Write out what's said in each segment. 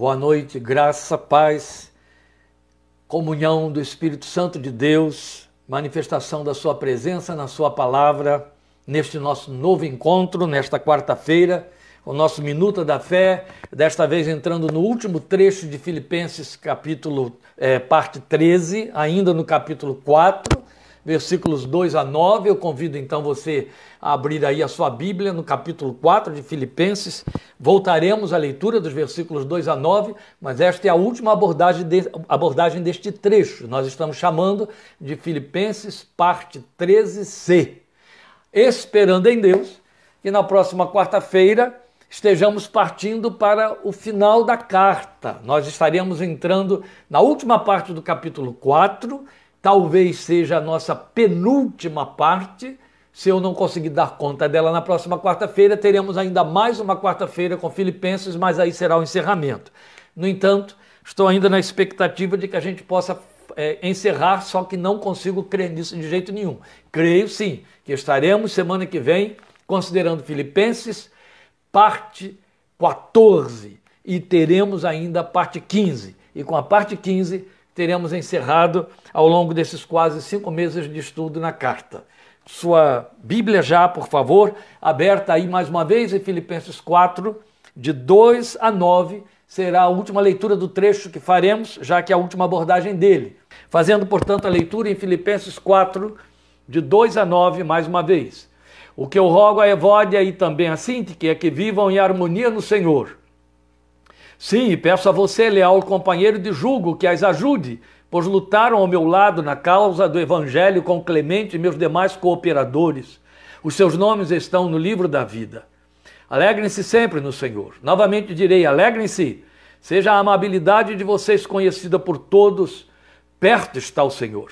Boa noite, graça, paz, comunhão do Espírito Santo de Deus, manifestação da Sua presença na Sua palavra, neste nosso novo encontro, nesta quarta-feira, o nosso Minuta da Fé, desta vez entrando no último trecho de Filipenses, capítulo, é, parte 13, ainda no capítulo 4 versículos 2 a 9. Eu convido então você a abrir aí a sua Bíblia no capítulo 4 de Filipenses. Voltaremos à leitura dos versículos 2 a 9, mas esta é a última abordagem, de, abordagem deste trecho. Nós estamos chamando de Filipenses, parte 13c. Esperando em Deus que na próxima quarta-feira estejamos partindo para o final da carta. Nós estaremos entrando na última parte do capítulo 4 talvez seja a nossa penúltima parte. Se eu não conseguir dar conta dela na próxima quarta-feira, teremos ainda mais uma quarta-feira com Filipenses, mas aí será o encerramento. No entanto, estou ainda na expectativa de que a gente possa é, encerrar, só que não consigo crer nisso de jeito nenhum. Creio sim que estaremos semana que vem considerando Filipenses, parte 14, e teremos ainda a parte 15. E com a parte 15 teremos encerrado ao longo desses quase cinco meses de estudo na carta. Sua Bíblia já, por favor, aberta aí mais uma vez em Filipenses 4, de 2 a 9, será a última leitura do trecho que faremos, já que é a última abordagem dele. Fazendo, portanto, a leitura em Filipenses 4, de 2 a 9, mais uma vez. O que eu rogo a Evódia e também a Sintique é que vivam em harmonia no Senhor. Sim, peço a você, leal companheiro de julgo, que as ajude, pois lutaram ao meu lado na causa do Evangelho com Clemente e meus demais cooperadores. Os seus nomes estão no livro da vida. Alegrem-se sempre no Senhor. Novamente direi: alegrem-se. Seja a amabilidade de vocês conhecida por todos, perto está o Senhor.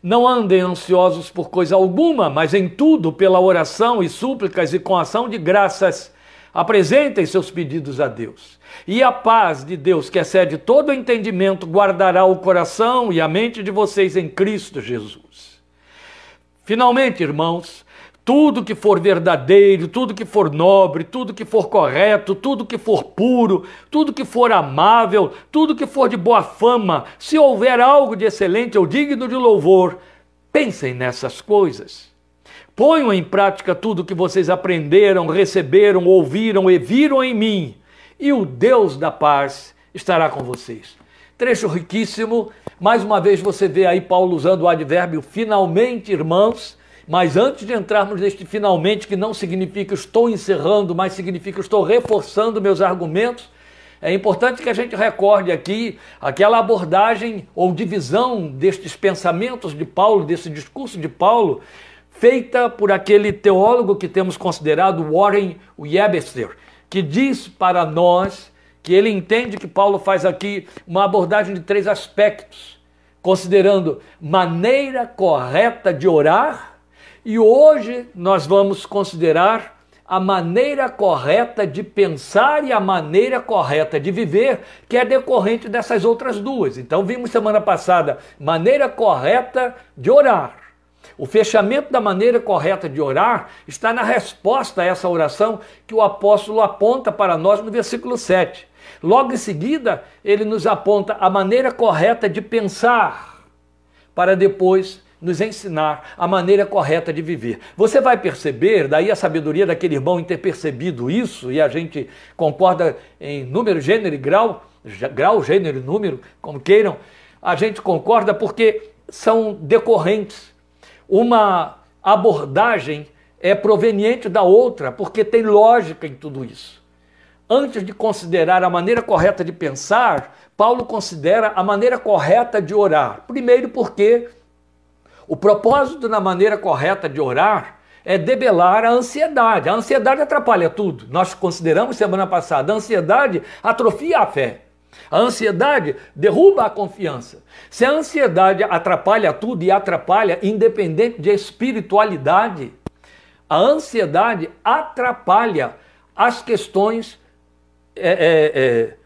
Não andem ansiosos por coisa alguma, mas em tudo, pela oração e súplicas e com ação de graças, Apresentem seus pedidos a Deus. E a paz de Deus, que excede todo o entendimento, guardará o coração e a mente de vocês em Cristo Jesus. Finalmente, irmãos, tudo que for verdadeiro, tudo que for nobre, tudo que for correto, tudo que for puro, tudo que for amável, tudo que for de boa fama, se houver algo de excelente ou digno de louvor, pensem nessas coisas. Ponham em prática tudo que vocês aprenderam, receberam, ouviram e viram em mim, e o Deus da paz estará com vocês. Trecho riquíssimo. Mais uma vez você vê aí Paulo usando o advérbio finalmente, irmãos. Mas antes de entrarmos neste finalmente, que não significa estou encerrando, mas significa estou reforçando meus argumentos, é importante que a gente recorde aqui aquela abordagem ou divisão destes pensamentos de Paulo, desse discurso de Paulo, feita por aquele teólogo que temos considerado Warren Webster, que diz para nós que ele entende que Paulo faz aqui uma abordagem de três aspectos, considerando maneira correta de orar, e hoje nós vamos considerar a maneira correta de pensar e a maneira correta de viver, que é decorrente dessas outras duas. Então, vimos semana passada maneira correta de orar. O fechamento da maneira correta de orar está na resposta a essa oração que o apóstolo aponta para nós no versículo 7. Logo em seguida, ele nos aponta a maneira correta de pensar, para depois nos ensinar a maneira correta de viver. Você vai perceber, daí a sabedoria daquele irmão em ter percebido isso, e a gente concorda em número, gênero e grau, grau, gênero e número, como queiram, a gente concorda porque são decorrentes uma abordagem é proveniente da outra, porque tem lógica em tudo isso. Antes de considerar a maneira correta de pensar, Paulo considera a maneira correta de orar. Primeiro, porque o propósito na maneira correta de orar é debelar a ansiedade. A ansiedade atrapalha tudo. Nós consideramos semana passada, a ansiedade atrofia a fé. A ansiedade derruba a confiança. Se a ansiedade atrapalha tudo e atrapalha, independente de espiritualidade, a ansiedade atrapalha as questões é, é, é,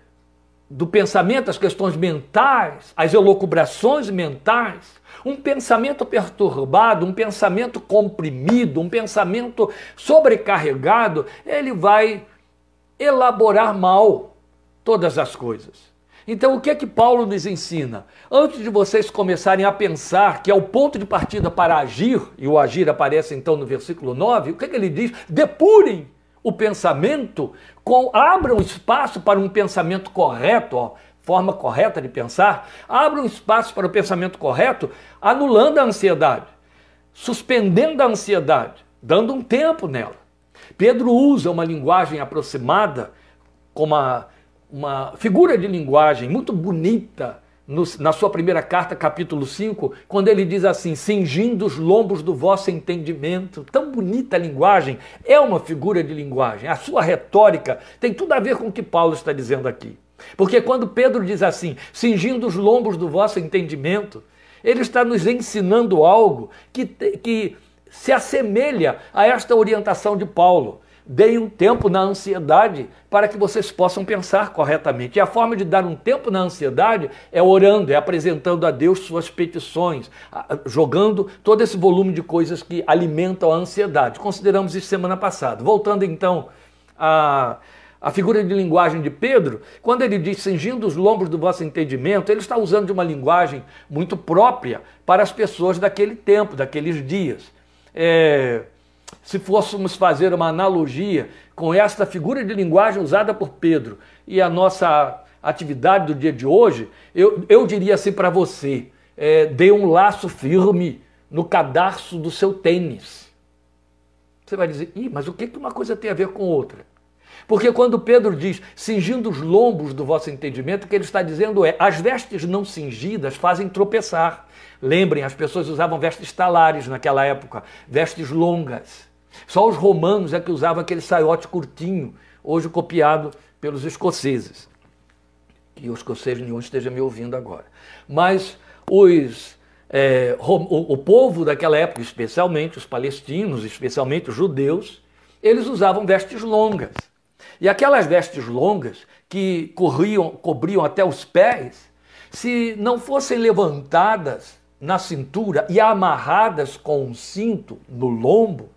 do pensamento, as questões mentais, as elocubrações mentais. Um pensamento perturbado, um pensamento comprimido, um pensamento sobrecarregado, ele vai elaborar mal todas as coisas. Então, o que é que Paulo nos ensina? Antes de vocês começarem a pensar que é o ponto de partida para agir, e o agir aparece então no versículo 9, o que é que ele diz? Depurem o pensamento, com, abram espaço para um pensamento correto, ó, forma correta de pensar, abram espaço para o pensamento correto, anulando a ansiedade, suspendendo a ansiedade, dando um tempo nela. Pedro usa uma linguagem aproximada, com uma uma figura de linguagem muito bonita no, na sua primeira carta, capítulo 5, quando ele diz assim: cingindo os lombos do vosso entendimento. Tão bonita a linguagem, é uma figura de linguagem. A sua retórica tem tudo a ver com o que Paulo está dizendo aqui. Porque quando Pedro diz assim, cingindo os lombos do vosso entendimento, ele está nos ensinando algo que, que se assemelha a esta orientação de Paulo. Deem um tempo na ansiedade para que vocês possam pensar corretamente. E a forma de dar um tempo na ansiedade é orando, é apresentando a Deus suas petições, jogando todo esse volume de coisas que alimentam a ansiedade. Consideramos isso semana passada. Voltando então a a figura de linguagem de Pedro, quando ele diz cingindo os lombos do vosso entendimento, ele está usando de uma linguagem muito própria para as pessoas daquele tempo, daqueles dias. É, se fôssemos fazer uma analogia com esta figura de linguagem usada por Pedro e a nossa atividade do dia de hoje, eu, eu diria assim para você: é, dê um laço firme no cadarço do seu tênis. Você vai dizer, Ih, mas o que, uma coisa tem a ver com outra? Porque quando Pedro diz cingindo os lombos do vosso entendimento, o que ele está dizendo é: as vestes não cingidas fazem tropeçar. Lembrem, as pessoas usavam vestes talares naquela época, vestes longas. Só os romanos é que usavam aquele saiote curtinho, hoje copiado pelos escoceses. Que o escocês nenhum esteja me ouvindo agora. Mas os, é, o, o povo daquela época, especialmente os palestinos, especialmente os judeus, eles usavam vestes longas. E aquelas vestes longas que corriam, cobriam até os pés, se não fossem levantadas na cintura e amarradas com um cinto no lombo,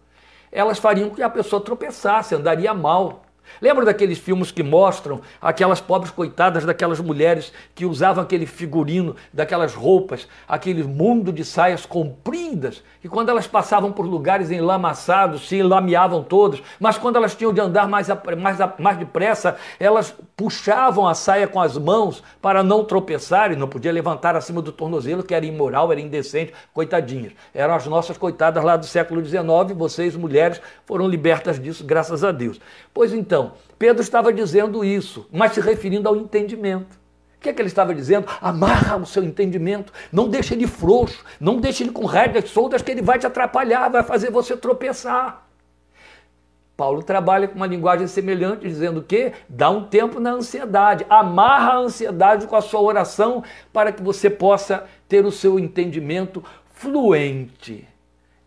elas fariam que a pessoa tropeçasse, andaria mal. Lembra daqueles filmes que mostram aquelas pobres coitadas daquelas mulheres que usavam aquele figurino, daquelas roupas, aquele mundo de saias compridas, que quando elas passavam por lugares enlamaçados, se enlameavam todos, mas quando elas tinham de andar mais, mais, mais depressa, elas puxavam a saia com as mãos para não tropeçar e não podia levantar acima do tornozelo, que era imoral, era indecente, coitadinhas. Eram as nossas coitadas lá do século XIX, vocês, mulheres, foram libertas disso, graças a Deus. Pois então, Pedro estava dizendo isso, mas se referindo ao entendimento. O que, é que ele estava dizendo? Amarra o seu entendimento, não deixe ele frouxo, não deixe ele com rédeas soltas, que ele vai te atrapalhar, vai fazer você tropeçar. Paulo trabalha com uma linguagem semelhante, dizendo que dá um tempo na ansiedade, amarra a ansiedade com a sua oração para que você possa ter o seu entendimento fluente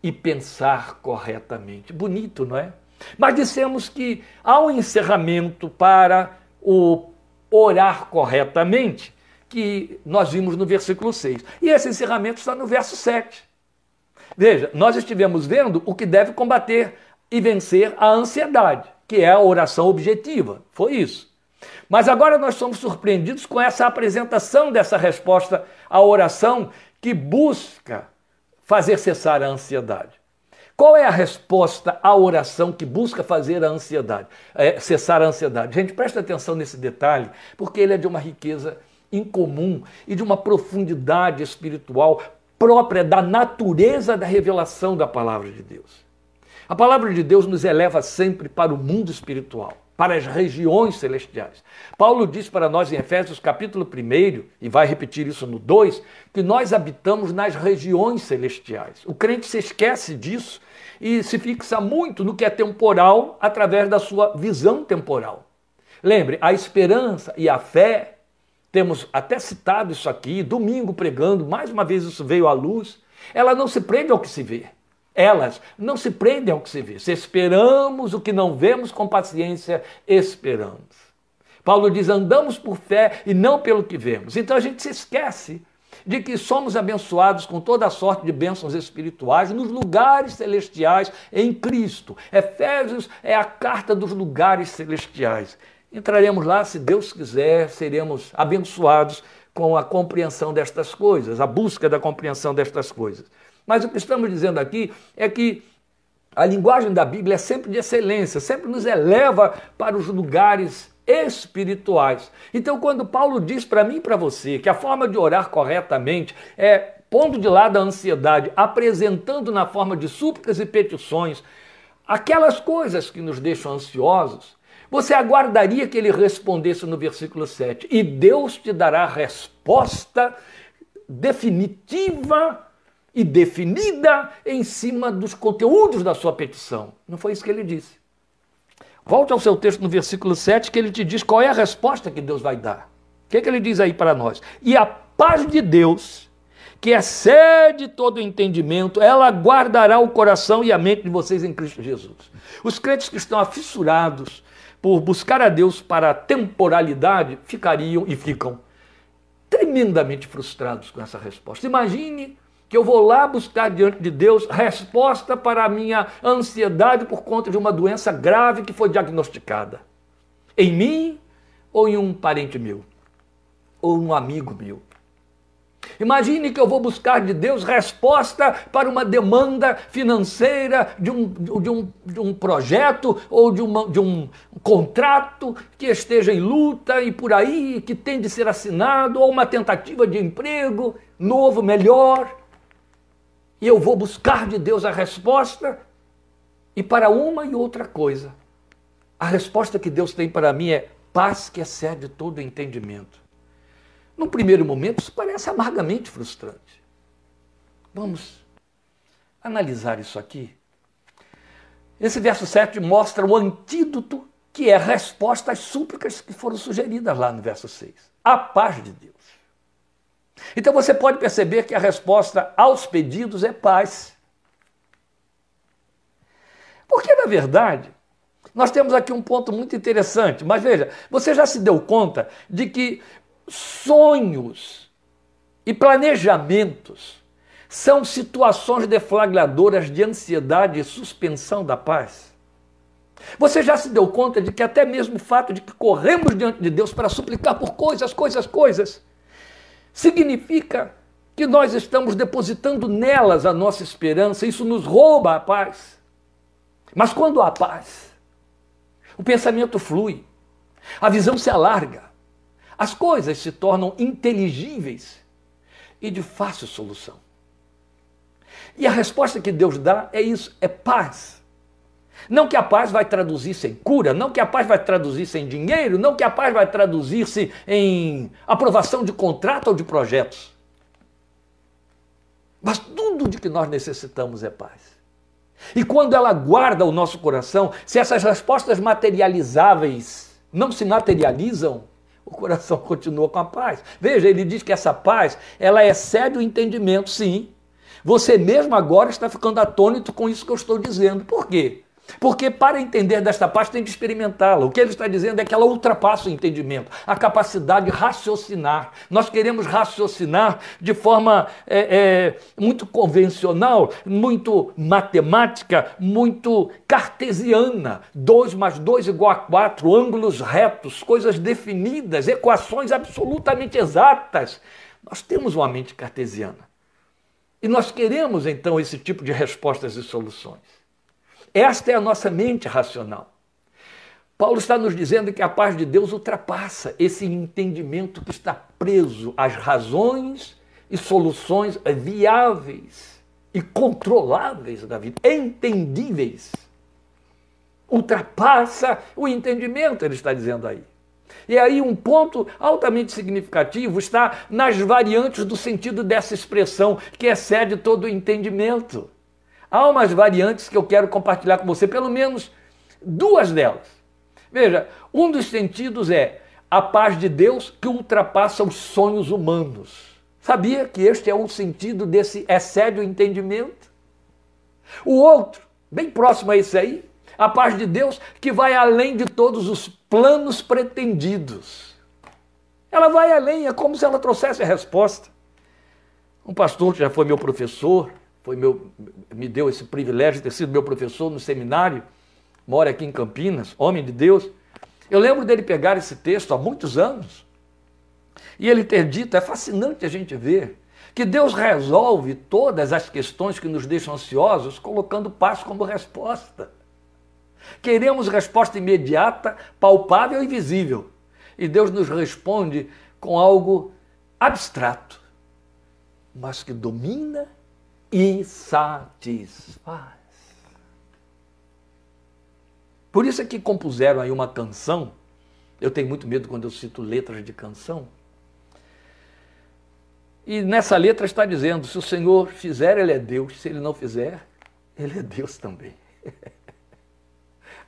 e pensar corretamente. Bonito, não é? Mas dissemos que um encerramento para o orar corretamente, que nós vimos no versículo 6. E esse encerramento está no verso 7. Veja, nós estivemos vendo o que deve combater e vencer a ansiedade, que é a oração objetiva. Foi isso. Mas agora nós somos surpreendidos com essa apresentação dessa resposta à oração que busca fazer cessar a ansiedade. Qual é a resposta à oração que busca fazer a ansiedade, é, cessar a ansiedade? Gente, presta atenção nesse detalhe, porque ele é de uma riqueza incomum e de uma profundidade espiritual própria da natureza da revelação da palavra de Deus. A palavra de Deus nos eleva sempre para o mundo espiritual para as regiões celestiais. Paulo diz para nós em Efésios capítulo 1, e vai repetir isso no 2, que nós habitamos nas regiões celestiais. O crente se esquece disso e se fixa muito no que é temporal através da sua visão temporal. Lembre, a esperança e a fé, temos até citado isso aqui, domingo pregando, mais uma vez isso veio à luz, ela não se prende ao que se vê elas não se prendem ao que se vê. Se esperamos o que não vemos com paciência, esperamos. Paulo diz: andamos por fé e não pelo que vemos. Então a gente se esquece de que somos abençoados com toda a sorte de bênçãos espirituais nos lugares celestiais em Cristo. Efésios é a carta dos lugares celestiais. entraremos lá, se Deus quiser, seremos abençoados com a compreensão destas coisas, a busca da compreensão destas coisas. Mas o que estamos dizendo aqui é que a linguagem da Bíblia é sempre de excelência, sempre nos eleva para os lugares espirituais. Então, quando Paulo diz para mim e para você que a forma de orar corretamente é pondo de lado a ansiedade, apresentando na forma de súplicas e petições aquelas coisas que nos deixam ansiosos, você aguardaria que ele respondesse no versículo 7: E Deus te dará resposta definitiva e definida em cima dos conteúdos da sua petição. Não foi isso que ele disse. Volte ao seu texto no versículo 7, que ele te diz qual é a resposta que Deus vai dar. O que, é que ele diz aí para nós? E a paz de Deus, que excede todo o entendimento, ela guardará o coração e a mente de vocês em Cristo Jesus. Os crentes que estão afissurados por buscar a Deus para a temporalidade ficariam e ficam tremendamente frustrados com essa resposta. Imagine que eu vou lá buscar diante de Deus resposta para a minha ansiedade por conta de uma doença grave que foi diagnosticada. Em mim ou em um parente meu, ou um amigo meu. Imagine que eu vou buscar de Deus resposta para uma demanda financeira de um, de um, de um projeto ou de, uma, de um contrato que esteja em luta e por aí, que tem de ser assinado, ou uma tentativa de emprego novo, melhor. E eu vou buscar de Deus a resposta, e para uma e outra coisa. A resposta que Deus tem para mim é paz que excede todo entendimento. No primeiro momento, isso parece amargamente frustrante. Vamos analisar isso aqui. Esse verso 7 mostra o antídoto que é a resposta às súplicas que foram sugeridas lá no verso 6. A paz de Deus. Então você pode perceber que a resposta aos pedidos é paz. Porque, na verdade, nós temos aqui um ponto muito interessante. Mas veja, você já se deu conta de que sonhos e planejamentos são situações deflagradoras de ansiedade e suspensão da paz. Você já se deu conta de que até mesmo o fato de que corremos diante de Deus para suplicar por coisas, coisas, coisas, significa que nós estamos depositando nelas a nossa esperança, isso nos rouba a paz. Mas quando há paz, o pensamento flui, a visão se alarga, as coisas se tornam inteligíveis e de fácil solução. E a resposta que Deus dá é isso: é paz. Não que a paz vai traduzir-se em cura, não que a paz vai traduzir-se em dinheiro, não que a paz vai traduzir-se em aprovação de contrato ou de projetos. Mas tudo de que nós necessitamos é paz. E quando ela guarda o nosso coração, se essas respostas materializáveis não se materializam, o coração continua com a paz. Veja, ele diz que essa paz, ela excede o entendimento, sim. Você mesmo agora está ficando atônito com isso que eu estou dizendo. Por quê? Porque para entender desta paz tem de experimentá-la. O que ele está dizendo é que ela ultrapassa o entendimento, a capacidade de raciocinar. Nós queremos raciocinar de forma é, é, muito convencional, muito matemática, muito cartesiana. 2 mais 2 igual a 4, ângulos retos, coisas definidas, equações absolutamente exatas. Nós temos uma mente cartesiana. E nós queremos então esse tipo de respostas e soluções. Esta é a nossa mente racional. Paulo está nos dizendo que a paz de Deus ultrapassa esse entendimento que está preso às razões e soluções viáveis e controláveis da vida, entendíveis. Ultrapassa o entendimento, ele está dizendo aí. E aí um ponto altamente significativo está nas variantes do sentido dessa expressão, que excede todo o entendimento. Há umas variantes que eu quero compartilhar com você, pelo menos duas delas. Veja, um dos sentidos é a paz de Deus que ultrapassa os sonhos humanos. Sabia que este é um sentido desse excede o entendimento? O outro, bem próximo a esse aí, a paz de Deus que vai além de todos os planos pretendidos. Ela vai além, é como se ela trouxesse a resposta. Um pastor que já foi meu professor, foi meu, me deu esse privilégio de ter sido meu professor no seminário, mora aqui em Campinas, homem de Deus. Eu lembro dele pegar esse texto há muitos anos e ele ter dito: é fascinante a gente ver que Deus resolve todas as questões que nos deixam ansiosos colocando paz como resposta. Queremos resposta imediata, palpável e visível. E Deus nos responde com algo abstrato, mas que domina e satisfaz. Por isso é que compuseram aí uma canção. Eu tenho muito medo quando eu cito letras de canção. E nessa letra está dizendo: se o Senhor fizer, Ele é Deus. Se Ele não fizer, Ele é Deus também.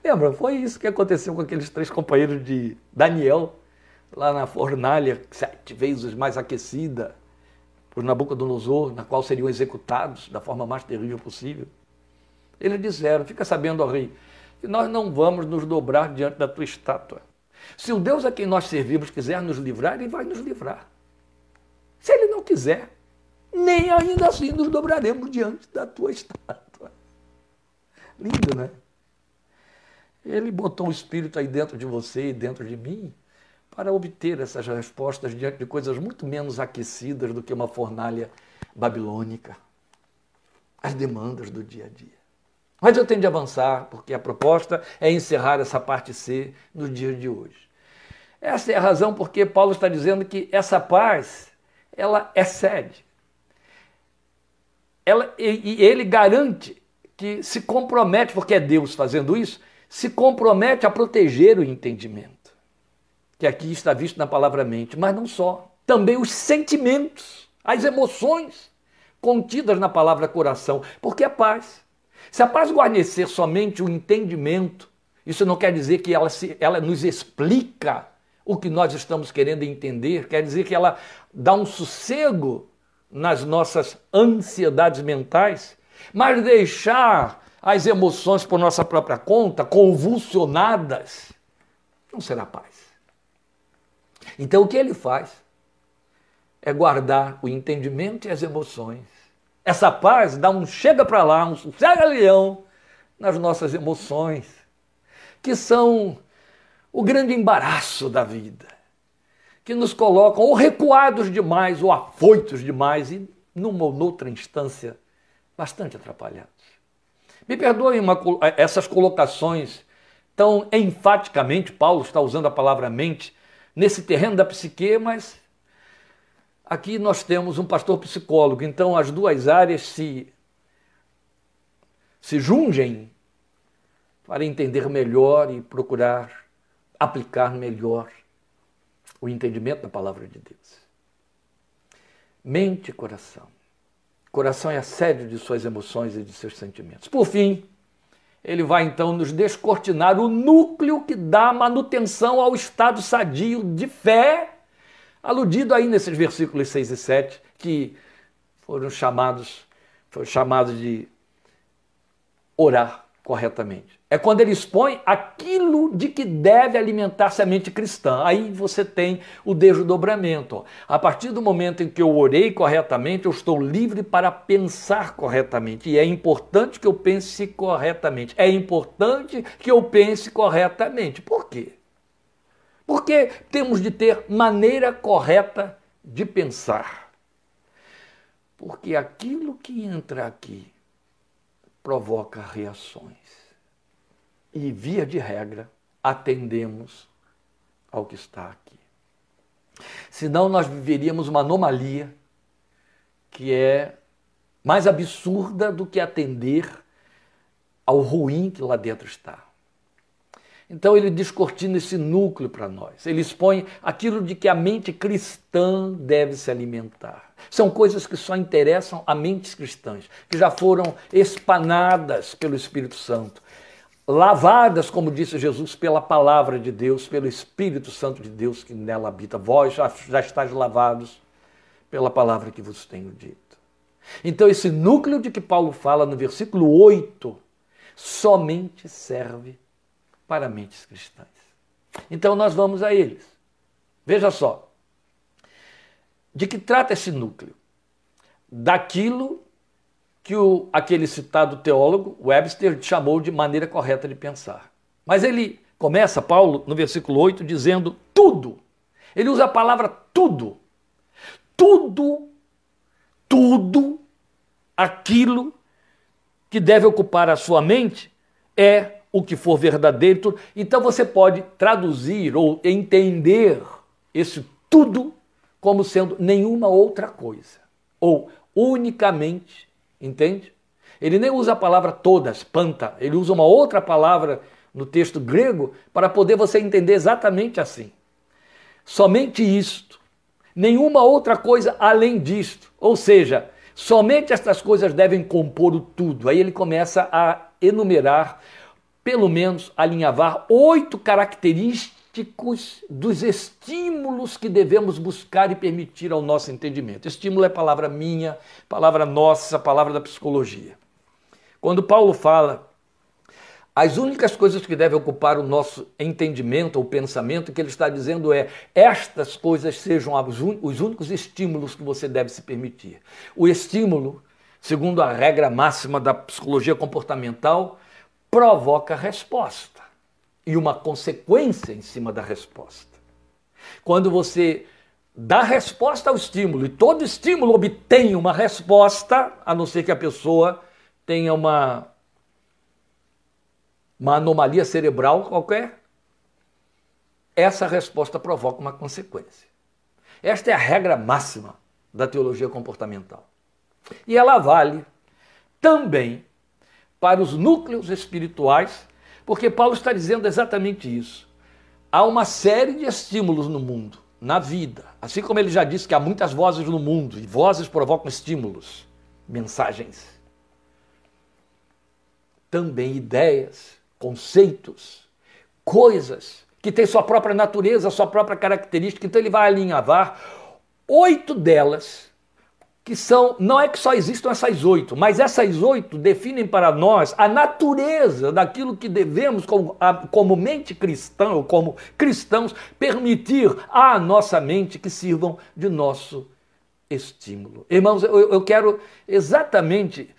Lembra? Foi isso que aconteceu com aqueles três companheiros de Daniel, lá na fornalha, sete vezes mais aquecida por Nabucodonosor, na qual seriam executados da forma mais terrível possível. Eles disseram: Fica sabendo, ó rei, que nós não vamos nos dobrar diante da tua estátua. Se o Deus a quem nós servimos quiser nos livrar, ele vai nos livrar. Se ele não quiser, nem ainda assim nos dobraremos diante da tua estátua. Lindo, né? Ele botou um espírito aí dentro de você e dentro de mim para obter essas respostas diante de coisas muito menos aquecidas do que uma fornalha babilônica. As demandas do dia a dia. Mas eu tenho de avançar, porque a proposta é encerrar essa parte C no dia de hoje. Essa é a razão porque Paulo está dizendo que essa paz, ela excede. Ela, e, e ele garante que se compromete, porque é Deus fazendo isso, se compromete a proteger o entendimento, que aqui está visto na palavra mente, mas não só, também os sentimentos, as emoções contidas na palavra coração, porque é paz. Se a paz guarnecer somente o entendimento, isso não quer dizer que ela, se, ela nos explica o que nós estamos querendo entender, quer dizer que ela dá um sossego nas nossas ansiedades mentais, mas deixar as emoções por nossa própria conta, convulsionadas, não será paz. Então o que ele faz é guardar o entendimento e as emoções. Essa paz dá um chega para lá, um sossega-leão nas nossas emoções, que são o grande embaraço da vida, que nos colocam ou recuados demais ou afoitos demais e, numa ou noutra instância, bastante atrapalhados. Me perdoem uma, essas colocações tão enfaticamente, Paulo está usando a palavra mente, nesse terreno da psique, mas aqui nós temos um pastor psicólogo, então as duas áreas se, se jungem para entender melhor e procurar aplicar melhor o entendimento da palavra de Deus. Mente e coração. Coração é a sede de suas emoções e de seus sentimentos. Por fim, ele vai então nos descortinar o núcleo que dá manutenção ao estado sadio de fé, aludido aí nesses versículos 6 e 7, que foram chamados, foram chamados de orar corretamente. É quando ele expõe aquilo de que deve alimentar-se a mente cristã. Aí você tem o desdobramento. A partir do momento em que eu orei corretamente, eu estou livre para pensar corretamente. E é importante que eu pense corretamente. É importante que eu pense corretamente. Por quê? Porque temos de ter maneira correta de pensar. Porque aquilo que entra aqui provoca reações. E, via de regra, atendemos ao que está aqui. Senão, nós viveríamos uma anomalia que é mais absurda do que atender ao ruim que lá dentro está. Então ele descortina esse núcleo para nós. Ele expõe aquilo de que a mente cristã deve se alimentar. São coisas que só interessam a mentes cristãs, que já foram espanadas pelo Espírito Santo, lavadas, como disse Jesus, pela palavra de Deus, pelo Espírito Santo de Deus que nela habita. Vós já, já estáis lavados pela palavra que vos tenho dito. Então, esse núcleo de que Paulo fala no versículo 8 somente serve para mentes cristãs. Então nós vamos a eles. Veja só. De que trata esse núcleo? Daquilo que o, aquele citado teólogo, Webster, chamou de maneira correta de pensar. Mas ele Começa Paulo no versículo 8 dizendo tudo. Ele usa a palavra tudo. Tudo, tudo aquilo que deve ocupar a sua mente é o que for verdadeiro. Então você pode traduzir ou entender esse tudo como sendo nenhuma outra coisa, ou unicamente, entende? Ele nem usa a palavra todas, panta, ele usa uma outra palavra no texto grego para poder você entender exatamente assim. Somente isto, nenhuma outra coisa além disto. Ou seja, somente estas coisas devem compor o tudo. Aí ele começa a enumerar, pelo menos alinhavar oito características dos estímulos que devemos buscar e permitir ao nosso entendimento. Estímulo é palavra minha, palavra nossa, palavra da psicologia. Quando Paulo fala as únicas coisas que devem ocupar o nosso entendimento ou pensamento, que ele está dizendo é: estas coisas sejam os únicos estímulos que você deve se permitir. O estímulo, segundo a regra máxima da psicologia comportamental, provoca resposta e uma consequência em cima da resposta. Quando você dá resposta ao estímulo e todo estímulo obtém uma resposta, a não ser que a pessoa tenha uma, uma anomalia cerebral qualquer, essa resposta provoca uma consequência. Esta é a regra máxima da teologia comportamental. E ela vale também para os núcleos espirituais porque Paulo está dizendo exatamente isso. Há uma série de estímulos no mundo, na vida. Assim como ele já disse que há muitas vozes no mundo, e vozes provocam estímulos, mensagens. Também ideias, conceitos, coisas que têm sua própria natureza, sua própria característica. Então ele vai alinhavar oito delas que são, não é que só existam essas oito, mas essas oito definem para nós a natureza daquilo que devemos, como, como mente cristã, ou como cristãos, permitir à nossa mente que sirvam de nosso estímulo. Irmãos, eu, eu quero exatamente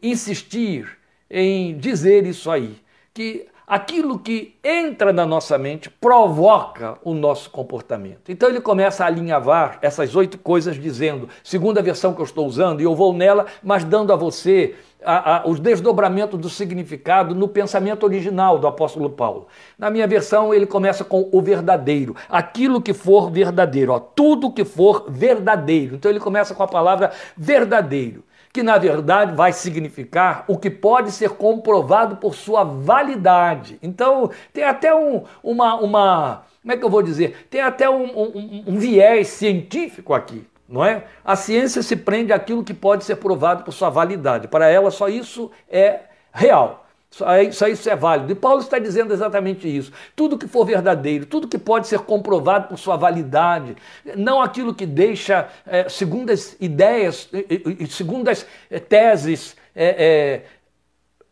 insistir em dizer isso aí, que aquilo que entra na nossa mente provoca o nosso comportamento. Então ele começa a alinhavar essas oito coisas, dizendo, segundo a versão que eu estou usando, e eu vou nela, mas dando a você a, a, os desdobramentos do significado no pensamento original do apóstolo Paulo. Na minha versão, ele começa com o verdadeiro, aquilo que for verdadeiro, ó, tudo que for verdadeiro. Então ele começa com a palavra verdadeiro que na verdade vai significar o que pode ser comprovado por sua validade. Então, tem até um, uma, uma. Como é que eu vou dizer? Tem até um, um, um viés científico aqui. Não é? A ciência se prende àquilo que pode ser provado por sua validade. Para ela, só isso é real. Só isso é válido. E Paulo está dizendo exatamente isso. Tudo que for verdadeiro, tudo que pode ser comprovado por sua validade, não aquilo que deixa é, segundas ideias, e, segundas é, teses é, é,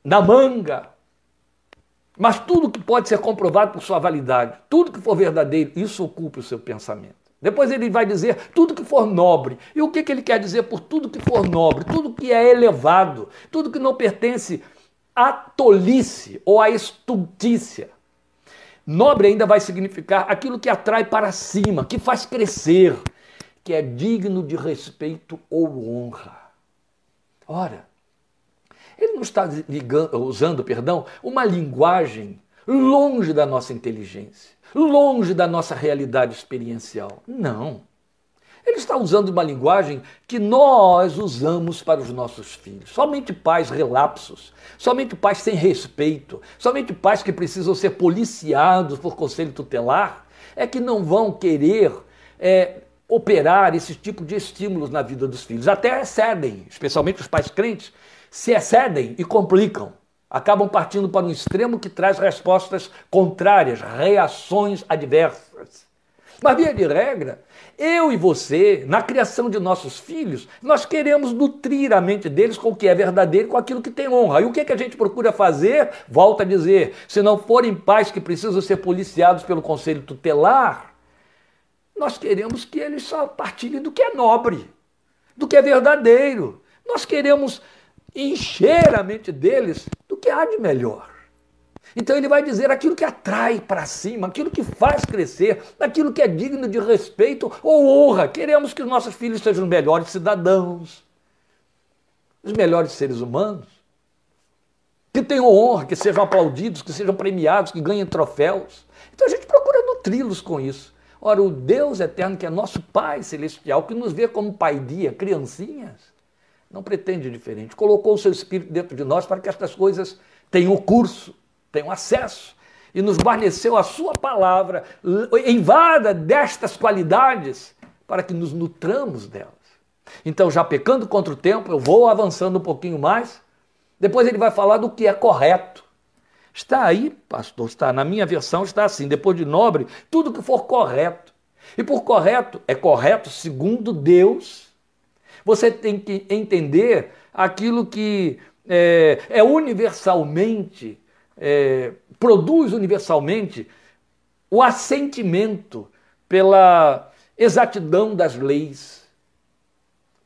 na manga, mas tudo que pode ser comprovado por sua validade, tudo que for verdadeiro, isso ocupa o seu pensamento. Depois ele vai dizer tudo que for nobre. E o que, que ele quer dizer por tudo que for nobre? Tudo que é elevado, tudo que não pertence tolice ou a estultícia. Nobre ainda vai significar aquilo que atrai para cima, que faz crescer, que é digno de respeito ou honra. Ora, ele não está ligando, usando, perdão, uma linguagem longe da nossa inteligência, longe da nossa realidade experiencial. Não. Ele está usando uma linguagem que nós usamos para os nossos filhos. Somente pais relapsos, somente pais sem respeito, somente pais que precisam ser policiados por conselho tutelar é que não vão querer é, operar esse tipo de estímulos na vida dos filhos. Até excedem, especialmente os pais crentes, se excedem e complicam. Acabam partindo para um extremo que traz respostas contrárias, reações adversas. Mas, via de regra, eu e você, na criação de nossos filhos, nós queremos nutrir a mente deles com o que é verdadeiro, com aquilo que tem honra. E o que, é que a gente procura fazer? Volta a dizer, se não forem pais que precisam ser policiados pelo conselho tutelar, nós queremos que eles só partilhem do que é nobre, do que é verdadeiro. Nós queremos encher a mente deles do que há de melhor. Então ele vai dizer aquilo que atrai para cima, aquilo que faz crescer, aquilo que é digno de respeito ou honra. Queremos que os nossos filhos sejam os melhores cidadãos, os melhores seres humanos, que tenham honra, que sejam aplaudidos, que sejam premiados, que ganhem troféus. Então a gente procura nutri-los com isso. Ora, o Deus eterno, que é nosso Pai celestial, que nos vê como pai dia, criancinhas, não pretende diferente. Colocou o seu Espírito dentro de nós para que estas coisas tenham curso, tenham acesso. E nos guarneceu a sua palavra, invada destas qualidades, para que nos nutramos delas. Então, já pecando contra o tempo, eu vou avançando um pouquinho mais. Depois ele vai falar do que é correto. Está aí, pastor, está na minha versão, está assim, depois de nobre, tudo que for correto. E por correto, é correto segundo Deus. Você tem que entender aquilo que é, é universalmente, é, produz universalmente o assentimento pela exatidão das leis,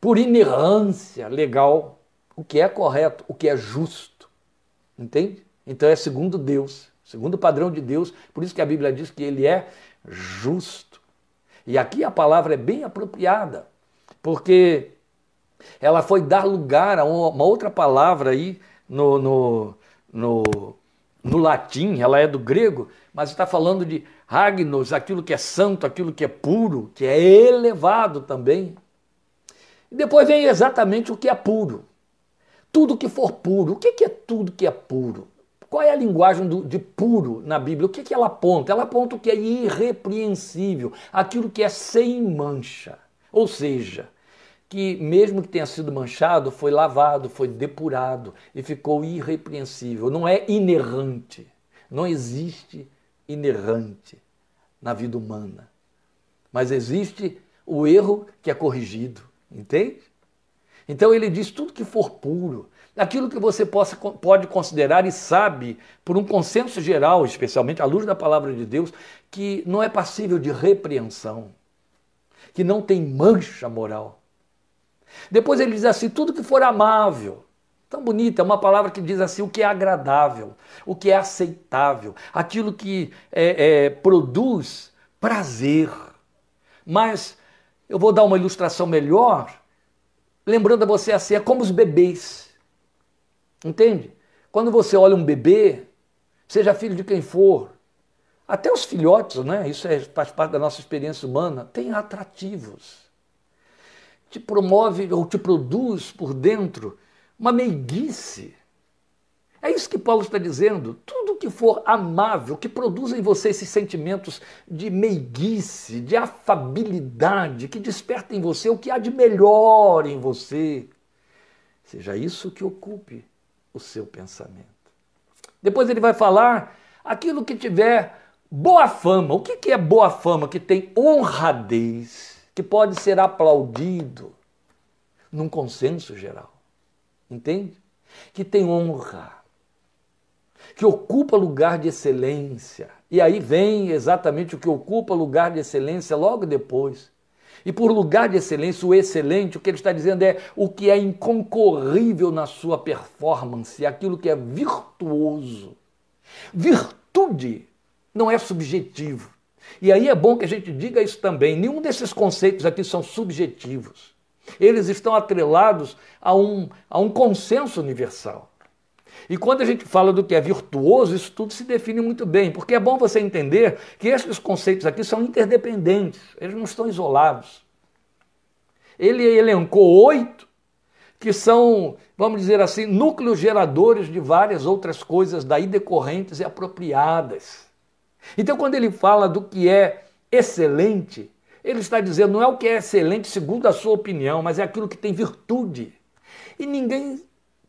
por inerrância legal, o que é correto, o que é justo. Entende? Então é segundo Deus, segundo o padrão de Deus, por isso que a Bíblia diz que ele é justo. E aqui a palavra é bem apropriada, porque ela foi dar lugar a uma outra palavra aí no, no, no, no latim, ela é do grego, mas está falando de Ragnos, aquilo que é santo, aquilo que é puro, que é elevado também. E depois vem exatamente o que é puro. Tudo que for puro. O que é tudo que é puro? Qual é a linguagem do, de puro na Bíblia? O que, que ela aponta? Ela aponta o que é irrepreensível, aquilo que é sem mancha. Ou seja, que mesmo que tenha sido manchado, foi lavado, foi depurado e ficou irrepreensível. Não é inerrante. Não existe inerrante na vida humana. Mas existe o erro que é corrigido, entende? Então ele diz tudo que for puro, aquilo que você possa, pode considerar e sabe, por um consenso geral, especialmente à luz da palavra de Deus, que não é passível de repreensão, que não tem mancha moral. Depois ele diz assim: tudo que for amável. Tão bonita, é uma palavra que diz assim: o que é agradável, o que é aceitável, aquilo que é, é, produz prazer. Mas eu vou dar uma ilustração melhor, lembrando a você assim: é como os bebês. Entende? Quando você olha um bebê, seja filho de quem for, até os filhotes, né? Isso é, faz parte da nossa experiência humana, tem atrativos. Te promove ou te produz por dentro uma meiguice. É isso que Paulo está dizendo. Tudo que for amável, que produza em você esses sentimentos de meiguice, de afabilidade, que desperta em você o que há de melhor em você, seja isso que ocupe o seu pensamento. Depois ele vai falar aquilo que tiver boa fama. O que é boa fama? Que tem honradez, que pode ser aplaudido num consenso geral. Entende? Que tem honra, que ocupa lugar de excelência. E aí vem exatamente o que ocupa lugar de excelência logo depois. E por lugar de excelência, o excelente, o que ele está dizendo é o que é inconcorrível na sua performance, aquilo que é virtuoso. Virtude não é subjetivo. E aí é bom que a gente diga isso também. Nenhum desses conceitos aqui são subjetivos. Eles estão atrelados a um, a um consenso universal. E quando a gente fala do que é virtuoso, isso tudo se define muito bem, porque é bom você entender que esses conceitos aqui são interdependentes, eles não estão isolados. Ele elencou oito que são, vamos dizer assim, núcleos geradores de várias outras coisas daí decorrentes e apropriadas. Então, quando ele fala do que é excelente, ele está dizendo não é o que é excelente segundo a sua opinião, mas é aquilo que tem virtude. E ninguém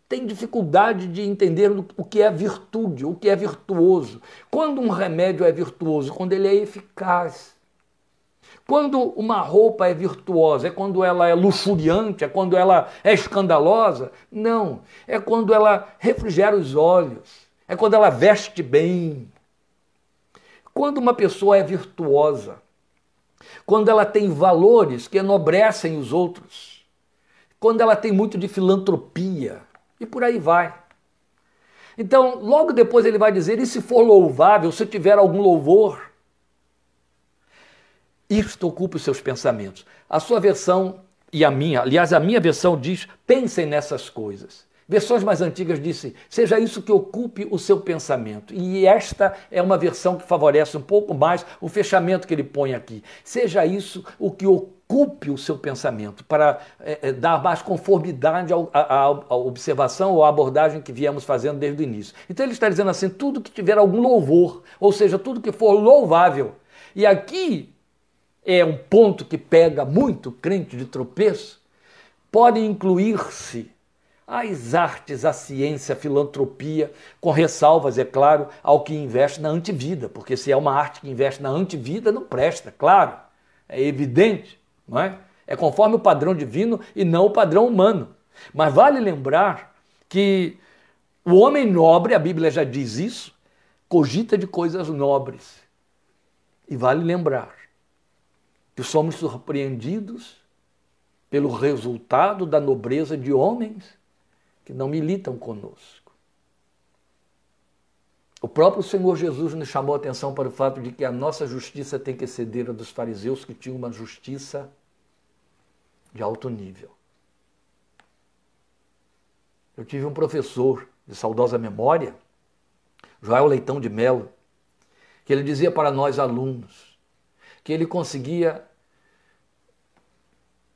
tem dificuldade de entender o que é virtude, o que é virtuoso. Quando um remédio é virtuoso? Quando ele é eficaz. Quando uma roupa é virtuosa, é quando ela é luxuriante, é quando ela é escandalosa? Não, é quando ela refrigera os olhos, é quando ela veste bem. Quando uma pessoa é virtuosa, quando ela tem valores que enobrecem os outros, quando ela tem muito de filantropia, e por aí vai. Então, logo depois ele vai dizer: e se for louvável, se tiver algum louvor, isto ocupa os seus pensamentos. A sua versão e a minha, aliás, a minha versão diz: pensem nessas coisas. Versões mais antigas dizem: seja isso que ocupe o seu pensamento. E esta é uma versão que favorece um pouco mais o fechamento que ele põe aqui. Seja isso o que ocupe o seu pensamento, para é, dar mais conformidade à observação ou à abordagem que viemos fazendo desde o início. Então ele está dizendo assim: tudo que tiver algum louvor, ou seja, tudo que for louvável. E aqui é um ponto que pega muito crente de tropeço, pode incluir-se as artes, a ciência, a filantropia, com ressalvas, é claro, ao que investe na antivida, porque se é uma arte que investe na antivida, não presta, claro, é evidente, não é? É conforme o padrão divino e não o padrão humano. Mas vale lembrar que o homem nobre, a Bíblia já diz isso, cogita de coisas nobres. E vale lembrar que somos surpreendidos pelo resultado da nobreza de homens que não militam conosco. O próprio Senhor Jesus nos chamou a atenção para o fato de que a nossa justiça tem que exceder a dos fariseus que tinham uma justiça de alto nível. Eu tive um professor de saudosa memória, Joel Leitão de Melo, que ele dizia para nós alunos: que ele conseguia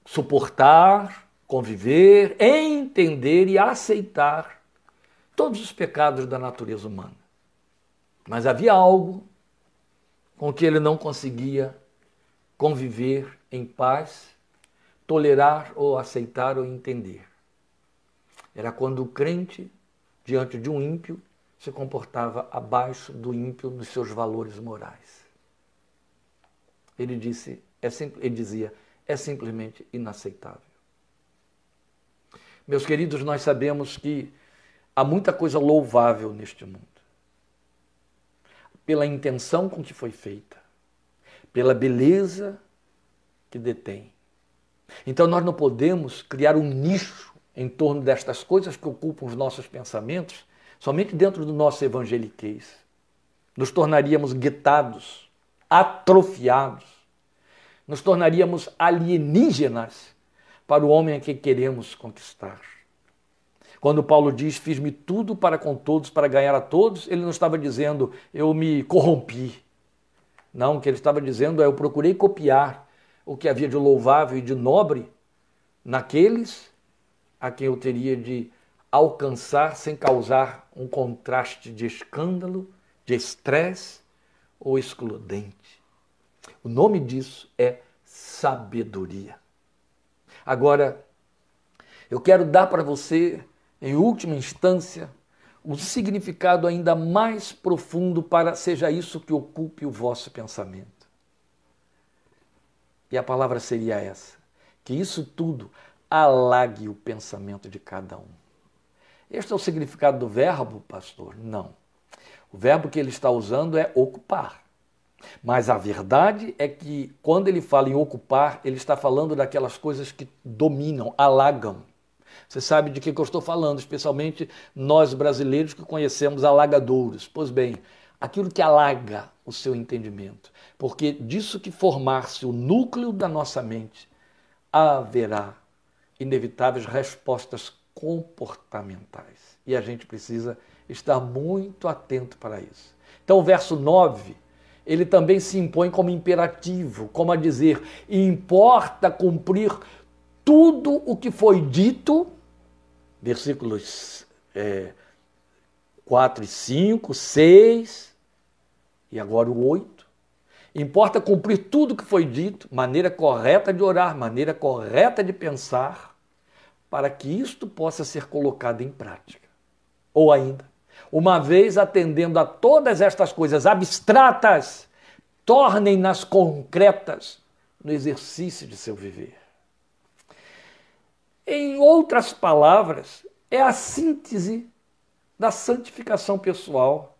suportar, conviver, entender e aceitar todos os pecados da natureza humana. Mas havia algo com que ele não conseguia conviver em paz, tolerar ou aceitar ou entender. Era quando o crente, diante de um ímpio, se comportava abaixo do ímpio nos seus valores morais. Ele disse, é ele dizia, é simplesmente inaceitável. Meus queridos, nós sabemos que há muita coisa louvável neste mundo. Pela intenção com que foi feita, pela beleza que detém. Então nós não podemos criar um nicho em torno destas coisas que ocupam os nossos pensamentos somente dentro do nosso evangeliquez. Nos tornaríamos guetados atrofiados, nos tornaríamos alienígenas para o homem a que queremos conquistar. Quando Paulo diz, fiz-me tudo para com todos, para ganhar a todos, ele não estava dizendo, eu me corrompi. Não, o que ele estava dizendo é, eu procurei copiar o que havia de louvável e de nobre naqueles a quem eu teria de alcançar sem causar um contraste de escândalo, de estresse ou excludente. O nome disso é sabedoria. Agora, eu quero dar para você, em última instância, um significado ainda mais profundo para seja isso que ocupe o vosso pensamento. E a palavra seria essa: que isso tudo alague o pensamento de cada um. Este é o significado do verbo, pastor? Não. O verbo que ele está usando é ocupar. Mas a verdade é que quando ele fala em ocupar, ele está falando daquelas coisas que dominam, alagam. Você sabe de que, eu estou falando, especialmente nós brasileiros que conhecemos alagadouros. Pois bem, aquilo que alaga o seu entendimento. Porque disso que formar-se o núcleo da nossa mente, haverá inevitáveis respostas comportamentais. E a gente precisa estar muito atento para isso. Então, o verso 9, ele também se impõe como imperativo, como a dizer: importa cumprir tudo o que foi dito, versículos é, 4 e 5, 6 e agora o 8. Importa cumprir tudo o que foi dito, maneira correta de orar, maneira correta de pensar, para que isto possa ser colocado em prática. Ou ainda, uma vez atendendo a todas estas coisas abstratas, tornem-nas concretas no exercício de seu viver. Em outras palavras, é a síntese da santificação pessoal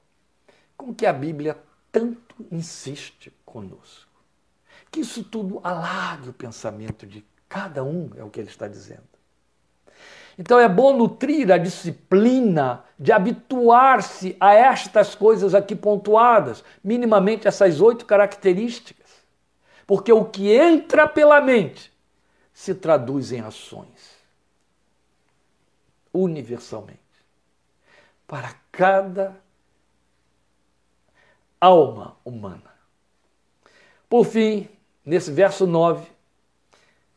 com que a Bíblia tanto insiste conosco. Que isso tudo alague o pensamento de cada um, é o que ele está dizendo. Então é bom nutrir a disciplina de habituar-se a estas coisas aqui pontuadas, minimamente essas oito características. Porque o que entra pela mente se traduz em ações. Universalmente. Para cada alma humana. Por fim, nesse verso 9,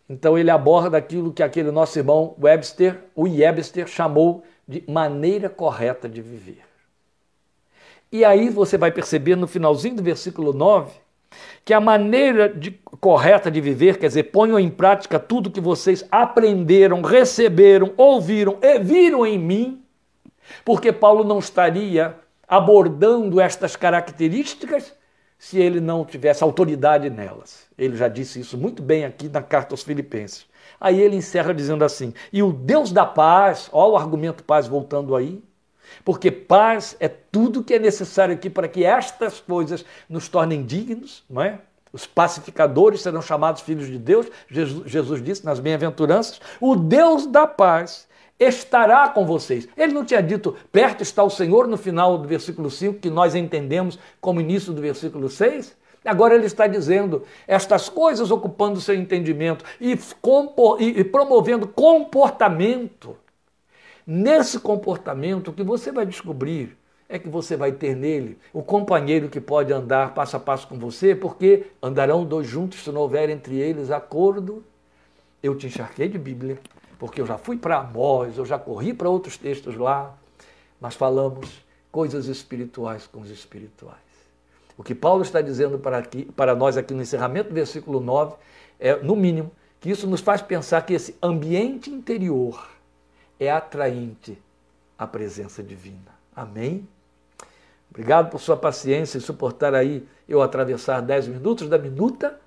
então ele aborda aquilo que aquele nosso irmão Webster, o Webster, chamou de maneira correta de viver. E aí você vai perceber no finalzinho do versículo 9 que a maneira de, correta de viver, quer dizer, ponham em prática tudo que vocês aprenderam, receberam, ouviram e viram em mim, porque Paulo não estaria abordando estas características se ele não tivesse autoridade nelas. Ele já disse isso muito bem aqui na carta aos Filipenses. Aí ele encerra dizendo assim: E o Deus da paz, ó, o argumento paz voltando aí, porque paz é tudo que é necessário aqui para que estas coisas nos tornem dignos, não é? Os pacificadores serão chamados filhos de Deus, Jesus, Jesus disse nas bem-aventuranças. O Deus da paz estará com vocês. Ele não tinha dito, perto está o Senhor no final do versículo 5, que nós entendemos como início do versículo 6? Agora ele está dizendo estas coisas ocupando seu entendimento e, e promovendo comportamento. Nesse comportamento, o que você vai descobrir é que você vai ter nele o companheiro que pode andar passo a passo com você, porque andarão dois juntos se não houver entre eles acordo. Eu te encharquei de Bíblia, porque eu já fui para Amós, eu já corri para outros textos lá, mas falamos coisas espirituais com os espirituais. O que Paulo está dizendo para, aqui, para nós aqui no encerramento do versículo 9 é, no mínimo, que isso nos faz pensar que esse ambiente interior é atraente à presença divina. Amém? Obrigado por sua paciência e suportar aí eu atravessar 10 minutos da minuta,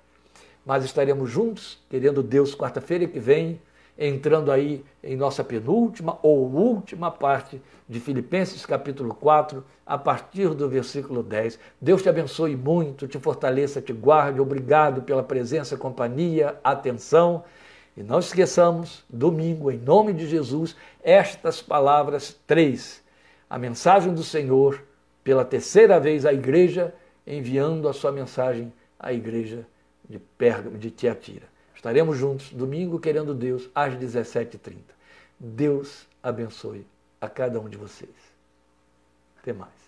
mas estaremos juntos, querendo Deus, quarta-feira que vem, entrando aí em nossa penúltima ou última parte de Filipenses capítulo 4, a partir do versículo 10. Deus te abençoe muito, te fortaleça, te guarde. Obrigado pela presença, companhia, atenção. E não esqueçamos, domingo, em nome de Jesus, estas palavras três. A mensagem do Senhor, pela terceira vez à igreja, enviando a sua mensagem à igreja de Pérgamo, de Tiatira. Estaremos juntos domingo, querendo Deus, às 17h30. Deus abençoe a cada um de vocês. Até mais.